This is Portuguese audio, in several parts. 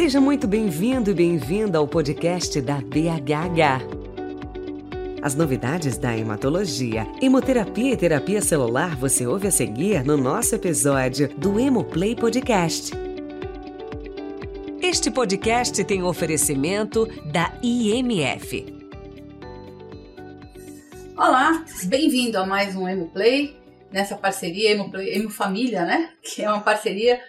Seja muito bem-vindo e bem-vinda ao podcast da BHH. As novidades da hematologia, hemoterapia e terapia celular você ouve a seguir no nosso episódio do Hemoplay Podcast. Este podcast tem oferecimento da IMF. Olá, bem-vindo a mais um Hemoplay, nessa parceria Hemoplay, Hemofamília, né? Que é uma parceria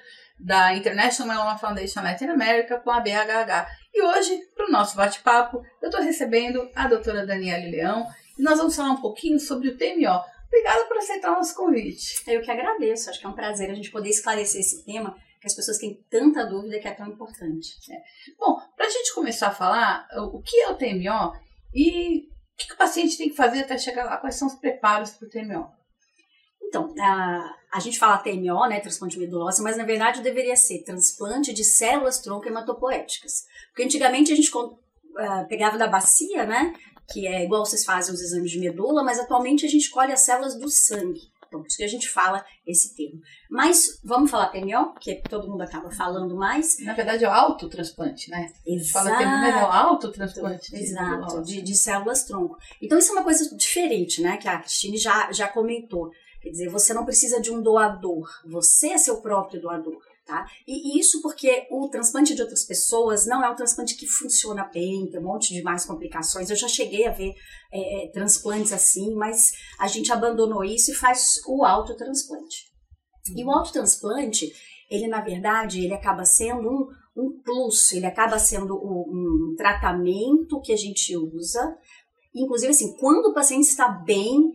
da International Myeloma Foundation Latin America com a BHH. E hoje, para o nosso bate-papo, eu estou recebendo a doutora Daniela Leão e nós vamos falar um pouquinho sobre o TMO. Obrigada por aceitar o nosso convite. Eu que agradeço, acho que é um prazer a gente poder esclarecer esse tema que as pessoas têm tanta dúvida que é tão importante. É. Bom, para a gente começar a falar o que é o TMO e o que o paciente tem que fazer até chegar lá, quais são os preparos para o TMO? Então, a, a gente fala TMO, né, transplante de medula óssea, mas na verdade deveria ser transplante de células tronco hematopoéticas. Porque antigamente a gente uh, pegava da bacia, né, que é igual vocês fazem os exames de medula, mas atualmente a gente colhe as células do sangue. Então, por isso que a gente fala esse termo. Mas vamos falar TMO, que todo mundo acaba falando mais. Na verdade é o autotransplante, né? Exato. Fala TMO, mas é o autotransplante. De Exato, de, de, células tronco. Então isso é uma coisa diferente, né? Que a Cristine já, já comentou. Quer dizer, você não precisa de um doador, você é seu próprio doador. Tá? E, isso porque o transplante de outras pessoas não é um transplante que funciona bem, tem um monte de mais complicações. Eu já cheguei a ver é, é transplantes assim, mas a gente abandonou isso e faz o autotransplante. E o autotransplante, ele na verdade, ele acaba sendo um, um plus, ele acaba sendo um, um tratamento que a gente usa. Inclusive, assim, quando o paciente está bem,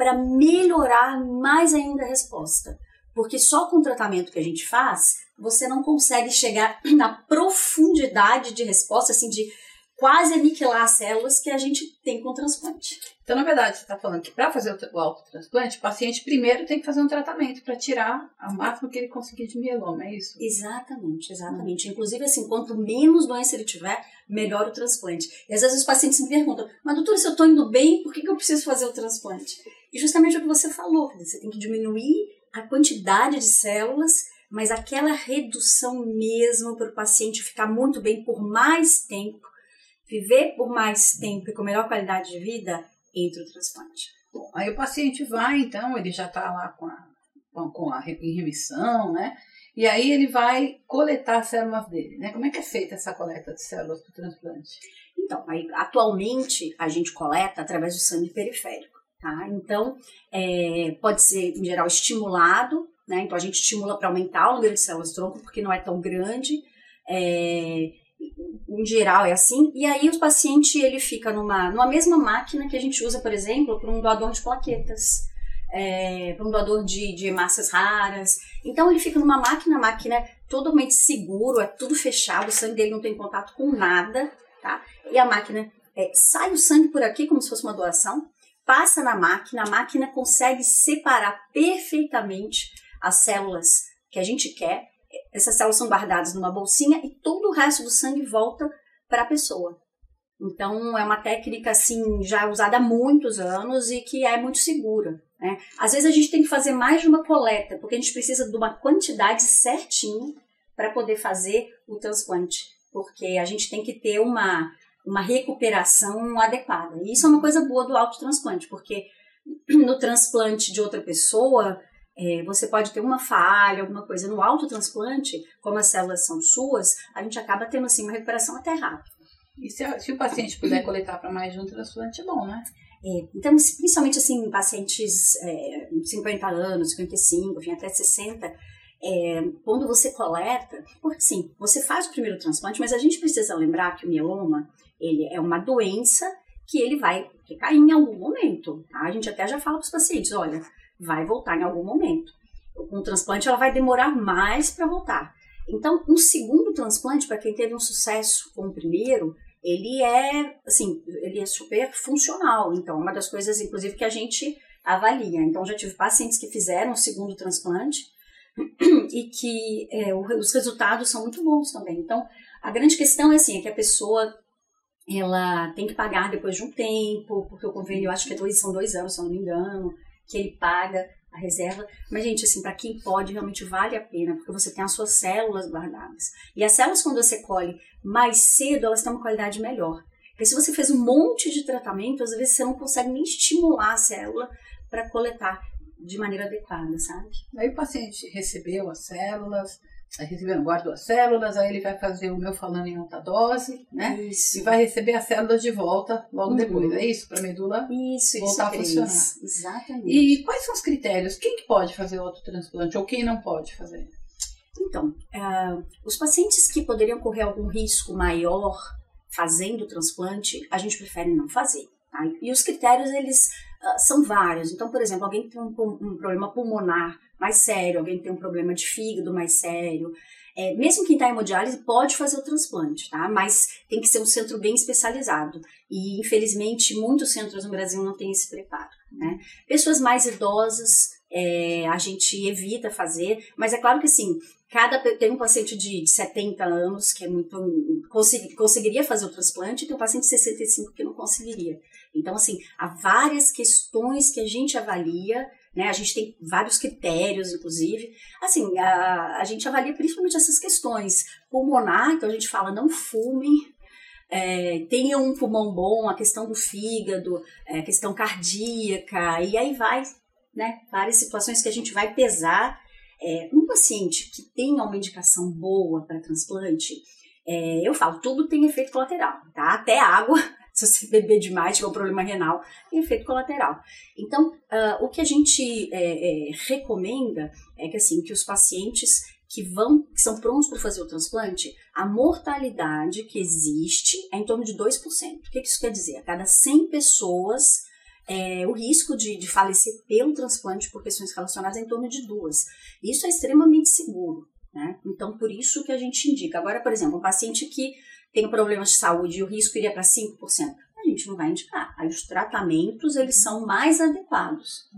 para melhorar mais ainda a resposta. Porque só com o tratamento que a gente faz, você não consegue chegar na profundidade de resposta, assim, de quase aniquilar as células que a gente tem com o transplante. Então, na verdade, você está falando que para fazer o autotransplante, o paciente primeiro tem que fazer um tratamento para tirar o máximo que ele conseguir de mieloma, é isso? Exatamente, exatamente. Hum. Inclusive, assim, quanto menos doença ele tiver, melhor o transplante. E às vezes os pacientes me perguntam, mas doutora, se eu estou indo bem, por que, que eu preciso fazer o transplante? E justamente o que você falou, você tem que diminuir a quantidade de células, mas aquela redução mesmo para o paciente ficar muito bem por mais tempo, viver por mais tempo e com melhor qualidade de vida, entre o transplante. Bom, aí o paciente vai, então, ele já está lá com a, com a em remissão, né? E aí ele vai coletar as células dele, né? Como é que é feita essa coleta de células para o transplante? Então, aí, atualmente a gente coleta através do sangue periférico. Tá? Então, é, pode ser, em geral, estimulado, né? Então, a gente estimula para aumentar o número de células tronco, porque não é tão grande. É, em geral é assim. E aí o paciente ele fica numa, numa mesma máquina que a gente usa, por exemplo, para um doador de plaquetas, é, para um doador de, de massas raras. Então ele fica numa máquina, máquina é totalmente seguro, é tudo fechado, o sangue dele não tem contato com nada, tá? E a máquina é, sai o sangue por aqui como se fosse uma doação passa na máquina, a máquina consegue separar perfeitamente as células que a gente quer. Essas células são guardadas numa bolsinha e todo o resto do sangue volta para a pessoa. Então é uma técnica assim já usada há muitos anos e que é muito segura. Né? Às vezes a gente tem que fazer mais de uma coleta porque a gente precisa de uma quantidade certinha para poder fazer o transplante, porque a gente tem que ter uma uma recuperação adequada. E isso é uma coisa boa do autotransplante, porque no transplante de outra pessoa, é, você pode ter uma falha, alguma coisa. No autotransplante, como as células são suas, a gente acaba tendo assim, uma recuperação até rápida. E se, se o paciente puder coletar para mais de um transplante, é bom, né? É, então, principalmente assim, pacientes é, 50 anos, 55, enfim, até 60, é, quando você coleta, porque sim, você faz o primeiro transplante, mas a gente precisa lembrar que o mieloma, ele é uma doença que ele vai recair em algum momento. Tá? A gente até já fala para os pacientes, olha, vai voltar em algum momento. Com o transplante ela vai demorar mais para voltar. Então, um segundo transplante, para quem teve um sucesso com o primeiro, ele é, assim, ele é super funcional. Então, é uma das coisas, inclusive, que a gente avalia. Então, já tive pacientes que fizeram o segundo transplante e que é, os resultados são muito bons também. Então, a grande questão é assim, é que a pessoa ela tem que pagar depois de um tempo, porque o convênio, eu acho que é dois, são dois anos, se eu não me engano, que ele paga a reserva. Mas, gente, assim, para quem pode, realmente vale a pena, porque você tem as suas células guardadas. E as células, quando você colhe mais cedo, elas têm uma qualidade melhor. Porque se você fez um monte de tratamento, às vezes você não consegue nem estimular a célula para coletar de maneira adequada, sabe? Aí o paciente recebeu as células, recebendo, guardou as células, aí ele vai fazer o meu falando em alta dose, né? Isso. E vai receber as células de volta logo Uhum. depois. É isso? Para a medula Isso, voltar isso, a funcionar. Cris. Exatamente. E quais são os critérios? Quem que pode fazer autotransplante ou quem não pode fazer? Então, ah, os pacientes que poderiam correr algum risco maior fazendo o transplante, a gente prefere não fazer. tá? E os critérios, eles ah, são vários. Então, por exemplo, alguém que tem um, um problema pulmonar mais sério, alguém que tem um problema de fígado mais sério, é, mesmo quem está em hemodiálise pode fazer o transplante, tá? Mas tem que ser um centro bem especializado. E, infelizmente, muitos centros no Brasil não têm esse preparo, né? Pessoas mais idosas, é, a gente evita fazer, mas é claro que, assim, cada tem um paciente de, de 70 anos que é muito consegui- conseguiria fazer o transplante e tem um paciente de 65 que não conseguiria. Então, assim, há várias questões que a gente avalia, né? A gente tem vários critérios, inclusive. Assim, a, a gente avalia principalmente essas questões. Pulmonar, então a gente fala não fume, é, tenha um pulmão bom, a questão do fígado, é, a questão cardíaca, e aí vai, né? Várias situações que a gente vai pesar. É, um paciente que tenha uma indicação boa para transplante, é, eu falo, tudo tem efeito colateral, tá? Até água, se você beber demais, tiver um problema renal, tem efeito colateral. Então, ah, o que a gente é, é, recomenda é que, assim, que os pacientes que vão, que são prontos para fazer o transplante, a mortalidade que existe é em torno de 2%. O que que isso quer dizer? A cada 100 pessoas, é, o risco de, de falecer pelo transplante por questões relacionadas é em torno de duas. Isso é extremamente seguro. Né? Então, por isso que a gente indica. Agora, por exemplo, um paciente que tem problemas de saúde e o risco iria para 5%, a gente não vai indicar. Aí os tratamentos, eles são mais adequados.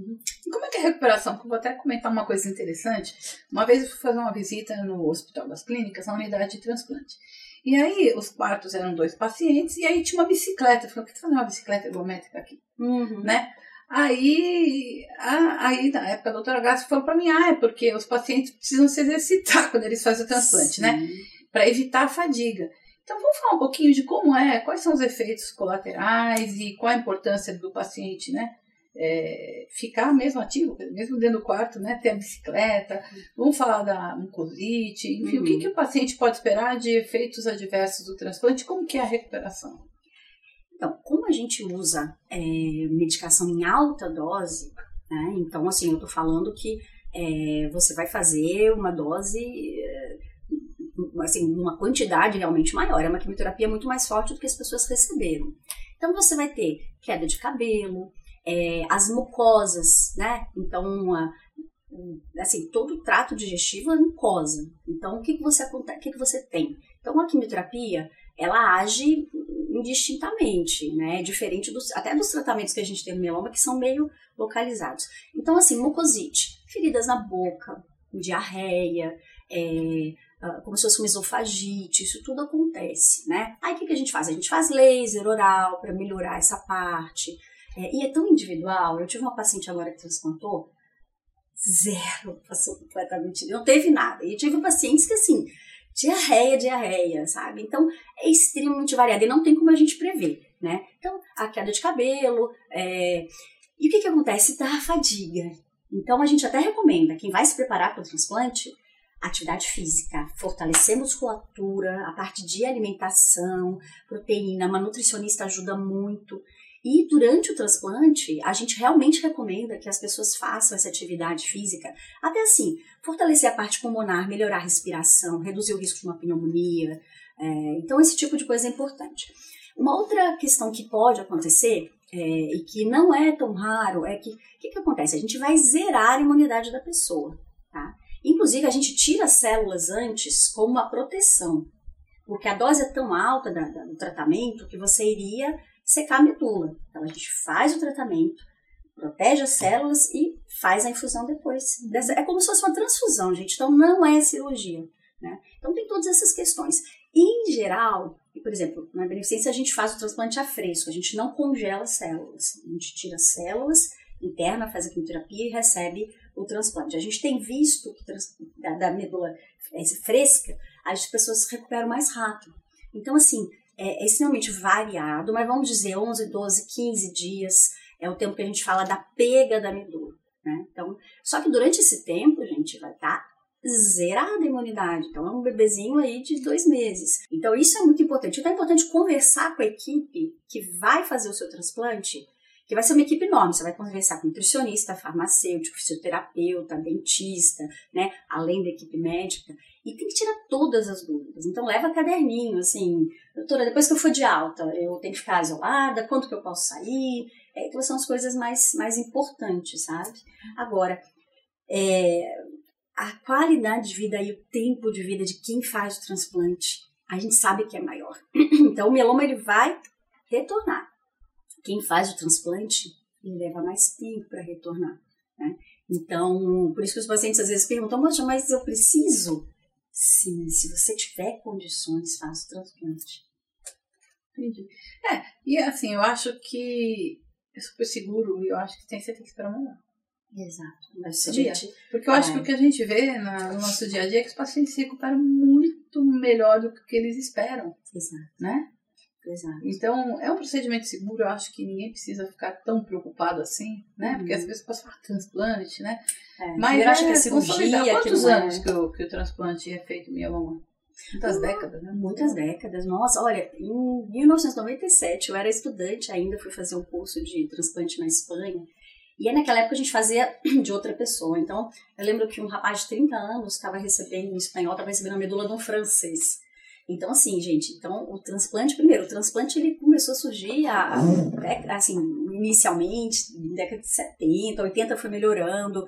E como é que é a recuperação? Vou até comentar uma coisa interessante. Uma vez eu fui fazer uma visita no Hospital das Clínicas, na unidade de transplante. E aí, os quartos eram dois pacientes, e aí tinha uma bicicleta. Eu falei, por que você faz uma bicicleta ergométrica aqui? Né? Aí, a- aí, na época, a doutora Gassi falou para mim, ah, é porque os pacientes precisam se exercitar quando eles fazem o transplante, né? Sim. Para evitar a fadiga. Então, vamos falar um pouquinho de como é, quais são os efeitos colaterais e qual a importância do paciente, né? É, ficar mesmo ativo, mesmo dentro do quarto, né? Ter a bicicleta. Vamos falar da mucosite, enfim, o que, Uhum. que o paciente pode esperar de efeitos adversos do transplante? Como que é a recuperação? A gente usa é, medicação em alta dose, né? Então, assim, eu tô falando que é, você vai fazer uma dose, é, assim, uma quantidade realmente maior. É uma quimioterapia muito mais forte do que as pessoas receberam. Então, você vai ter queda de cabelo, é, as mucosas, né? Então, a- assim, todo o trato digestivo é mucosa. Então, o que, que você o que, que você tem? Então, a quimioterapia, ela age indistintamente, né? Diferente dos, até dos tratamentos que a gente tem no mieloma, que são meio localizados. Então, assim, mucosite, feridas na boca, diarreia, é, ah, como se fosse uma esofagite, isso tudo acontece, né? Aí o que, que a gente faz? A gente faz laser oral para melhorar essa parte. É, e é tão individual. Eu tive uma paciente agora que transplantou, zero, passou completamente, não teve nada. E tive pacientes que, assim, diarreia, diarreia, sabe? Então, é extremamente variado e não tem como a gente prever, né? Então, a queda de cabelo, é... e o que que acontece? Dá a fadiga. Então, a gente até recomenda, quem vai se preparar para o transplante, atividade física, fortalecer musculatura, a parte de alimentação, proteína, uma nutricionista ajuda muito. E durante o transplante, a gente realmente recomenda que as pessoas façam essa atividade física, até assim, fortalecer a parte pulmonar, melhorar a respiração, reduzir o risco de uma pneumonia. É, então, esse tipo de coisa é importante. Uma outra questão que pode acontecer, é, e que não é tão raro, é que o que, que acontece? A gente vai zerar a imunidade da pessoa. Tá? Inclusive, a gente tira as células antes como uma proteção, porque a dose é tão alta da, da, do tratamento que você iria secar a medula. Então, a gente faz o tratamento, protege as células e faz a infusão depois. É como se fosse uma transfusão, gente. Então, não é cirurgia. Né? Então, tem todas essas questões. Em geral, por exemplo, na beneficência a gente faz o transplante a fresco, a gente não congela as células. A gente tira as células interna, faz a quimioterapia e recebe o transplante. A gente tem visto que da, da medula é, fresca, as pessoas se recuperam mais rápido. Então, assim, é, é extremamente variado, mas vamos dizer 11, 12, 15 dias é o tempo que a gente fala da pega da medula. Né? Então, só que durante esse tempo, gente, vai estar tá zerada a imunidade. Então, é um bebezinho aí de dois meses. Então, isso é muito importante. Então, é importante conversar com a equipe que vai fazer o seu transplante, vai ser uma equipe enorme. Você vai conversar com nutricionista, farmacêutico, fisioterapeuta, dentista, né? Além da equipe médica. E tem que tirar todas as dúvidas. Então, leva caderninho, assim, doutora, depois que eu for de alta, eu tenho que ficar isolada, quanto que eu posso sair? É, então, são as coisas mais, mais importantes, sabe? Agora, é, a qualidade de vida e o tempo de vida de quem faz o transplante, a gente sabe que é maior. Então, o mieloma ele vai retornar. Quem faz o transplante, ele leva mais tempo para retornar. Né? Então, por isso que os pacientes às vezes perguntam, mas eu preciso? Sim, se você tiver condições, faça o transplante. Entendi. É, e assim, eu acho que é super seguro e eu acho que tem, você tem que esperar ano. Exato. Gente, porque eu acho é. que o que a gente vê no nosso dia a dia é que os pacientes se recuperam muito melhor do que eles esperam. Exato. Né? Exato. Então, é um procedimento seguro, eu acho que ninguém precisa ficar tão preocupado assim, né? Uhum. Porque às vezes pode falar transplante, né? É, Mas eu acho que a cirurgia. Quantos anos é... que, o, que o transplante é feito mieloma? Muitas décadas, né? Muitas décadas. Nossa, olha, em 1997 eu era estudante ainda, fui fazer um curso de transplante na Espanha. E aí, naquela época a gente fazia de outra pessoa. Então, eu lembro que um rapaz de 30 anos estava recebendo, em espanhol, estava recebendo a medula de um francês. Então, assim, gente, então o transplante, primeiro, o transplante ele começou a surgir, a, a, assim, inicialmente, na década de 70, 80 foi melhorando,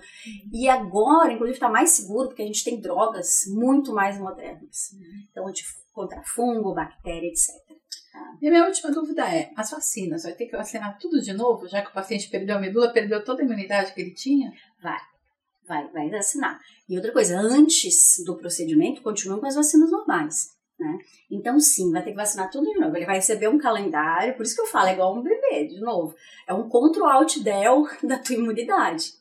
e agora, inclusive, está mais seguro, porque a gente tem drogas muito mais modernas. Então, de, contra fungo, bactéria, etc. Tá? E a minha última dúvida é, as vacinas, vai ter que vacinar tudo de novo, já que o paciente perdeu a medula, perdeu toda a imunidade que ele tinha? Vai, vai, vai vacinar. E outra coisa, antes do procedimento, continuam com as vacinas normais. Né? Então, sim, vai ter que vacinar tudo de novo. Ele vai receber um calendário, por isso que eu falo, é igual um bebê, de novo. É um control-alt-del da tua imunidade.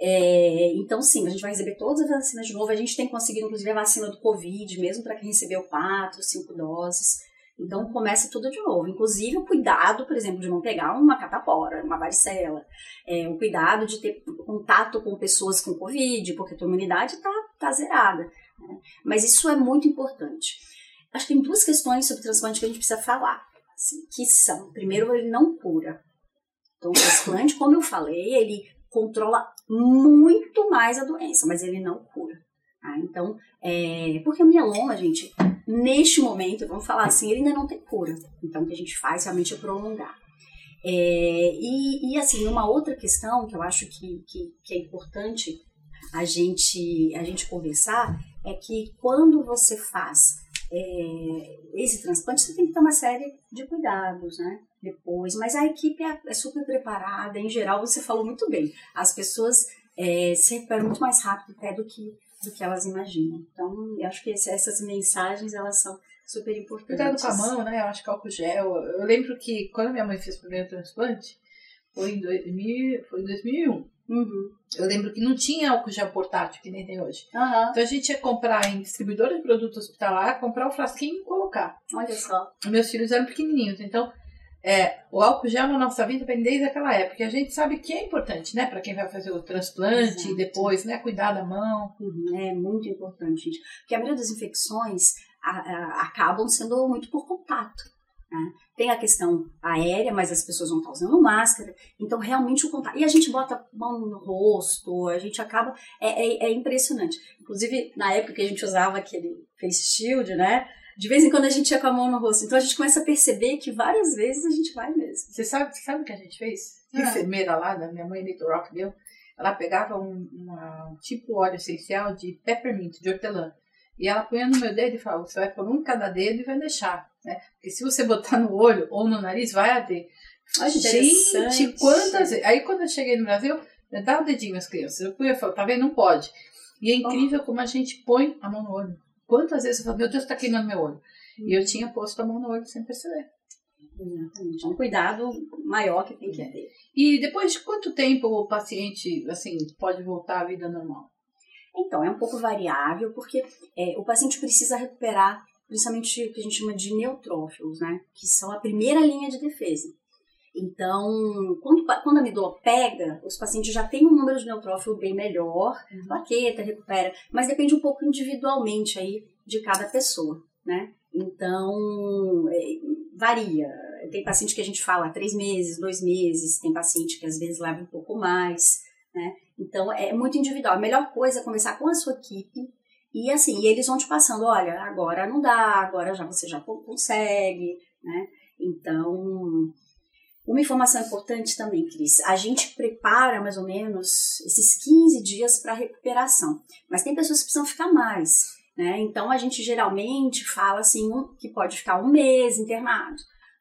É, então, sim, a gente vai receber todas as vacinas de novo. A gente tem conseguido, inclusive, a vacina do Covid, mesmo para quem recebeu quatro, cinco doses. Então, começa tudo de novo. Inclusive, o cuidado, por exemplo, de não pegar uma catapora, uma varicela. É, o cuidado de ter contato com pessoas com Covid, porque a tua imunidade está tá zerada. Né? Mas isso é muito importante. Acho que tem duas questões sobre transplante que a gente precisa falar, assim, que são, primeiro, ele não cura. Então, o transplante, como eu falei, ele controla muito mais a doença, mas ele não cura. Tá? Então, é, porque o mieloma, gente, neste momento, vamos falar assim, ele ainda não tem cura. Então, o que a gente faz realmente é prolongar. É, e, e, assim, uma outra questão que eu acho que, que, que é importante a gente, a gente conversar é que quando você faz é, esse transplante, você tem que ter uma série de cuidados, né? Depois, mas a equipe é, é super preparada, em geral, você falou muito bem. As pessoas é, se recuperam muito mais rápido até do que, do que elas imaginam. Então, eu acho que essas mensagens, elas são super importantes. Cuidado com a mão, né? Eu acho que álcool gel. Eu lembro que quando minha mãe fez o primeiro transplante, foi em, 2000, foi em 2001. Uhum. Eu lembro que não tinha álcool gel portátil, que nem tem hoje. Uhum. Então a gente ia comprar em distribuidora de produto hospitalar, comprar o um frasquinho e colocar. Olha só. Meus filhos eram pequenininhos, então é, o álcool gel na nossa vida vem desde aquela época. E a gente sabe que é importante, né? Para quem vai fazer o transplante Exato. e depois, né? Cuidar da mão. Uhum, é muito importante, gente. Porque a maioria das infecções a, a, acabam sendo muito por contato. Né? Tem a questão aérea, mas as pessoas não estão usando máscara. Então, realmente, o contato. E a gente bota mão no rosto, a gente acaba. É, é, é, impressionante. Inclusive, na época que a gente usava aquele face shield, né? De vez em quando a gente ia com a mão no rosto. Então a gente começa a perceber que várias vezes a gente vai mesmo. Você sabe, você sabe o que a gente fez? A ah. enfermeira lá, da minha mãe, Nito Rockville, ela pegava um, uma, um tipo óleo essencial de peppermint, de hortelã. E ela punha no meu dedo e falava: você vai pôr um em cada dedo e vai deixar né? Porque se você botar no olho ou no nariz, vai arder. Gente, quantas vezes. Aí quando eu cheguei no Brasil, eu dava o dedinho às crianças. Eu podia falar, tá vendo? Não pode. E é incrível como a gente põe a mão no olho. Quantas vezes eu falo, meu Deus, tá queimando meu olho. Hum. E eu tinha posto a mão no olho sem perceber. Exatamente. É um cuidado maior que tem que ter. E depois de quanto tempo o paciente assim pode voltar à vida normal? Então, é um pouco variável, porque é, o paciente precisa recuperar principalmente o que a gente chama de neutrófilos, né? Que são a primeira linha de defesa. Então, quando, quando a medula pega, os pacientes já têm um número de neutrófilo bem melhor, uhum. plaqueta, recupera, mas depende um pouco individualmente aí de cada pessoa, né? Então, é, varia. Tem paciente que a gente fala três meses, dois meses, tem paciente que às vezes leva um pouco mais, né? Então, é muito individual. A melhor coisa é começar com a sua equipe e assim, e eles vão te passando, olha, agora não dá, agora já você já consegue, né? Então, uma informação importante também, Cris, a gente prepara mais ou menos esses 15 dias para recuperação, mas tem pessoas que precisam ficar mais, né? Então a gente geralmente fala assim que pode ficar um mês internado,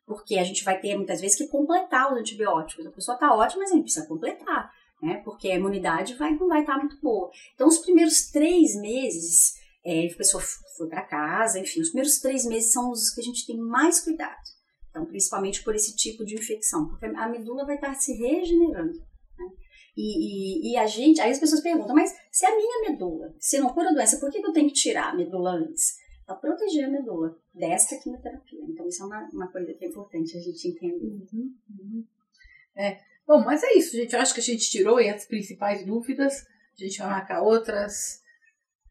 porque a gente vai ter muitas vezes que completar os antibióticos. A pessoa está ótima, mas a gente precisa completar, né? Porque a imunidade vai, não vai estar tá muito boa. Então os primeiros três meses, é, a pessoa foi para casa, enfim, os primeiros três meses são os que a gente tem mais cuidado. Então, principalmente por esse tipo de infecção, porque a medula vai estar se regenerando. Né? E, e, e, a gente, aí as pessoas perguntam, mas se a minha medula, se não cura a doença, por que, que eu tenho que tirar a medula antes? Para proteger a medula desta quimioterapia. Então, isso é uma, uma coisa que é importante a gente entender. Uhum, uhum. É. Bom, mas é isso, gente. Eu acho que a gente tirou as principais dúvidas. A gente vai marcar outras,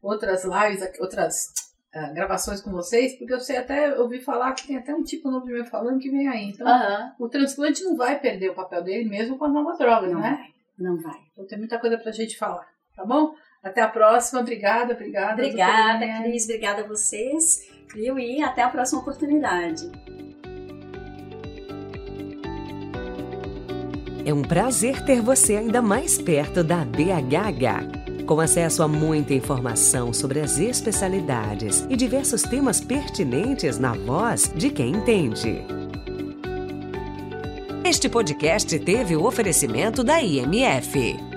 outras lives, outras uh, gravações com vocês, porque eu sei até, ouvi falar que tem até um tipo novo de meu falando que vem aí. Então, o transplante não vai perder o papel dele mesmo com as novas drogas, não né? Vai, não vai. Então tem muita coisa pra gente falar, tá bom? Até a próxima, obrigada, obrigada. Obrigada, Cris, obrigada a vocês, viu? E até a próxima oportunidade. É um prazer ter você ainda mais perto da BHH com acesso a muita informação sobre as especialidades e diversos temas pertinentes na voz de quem entende. Este podcast teve o oferecimento da IMF.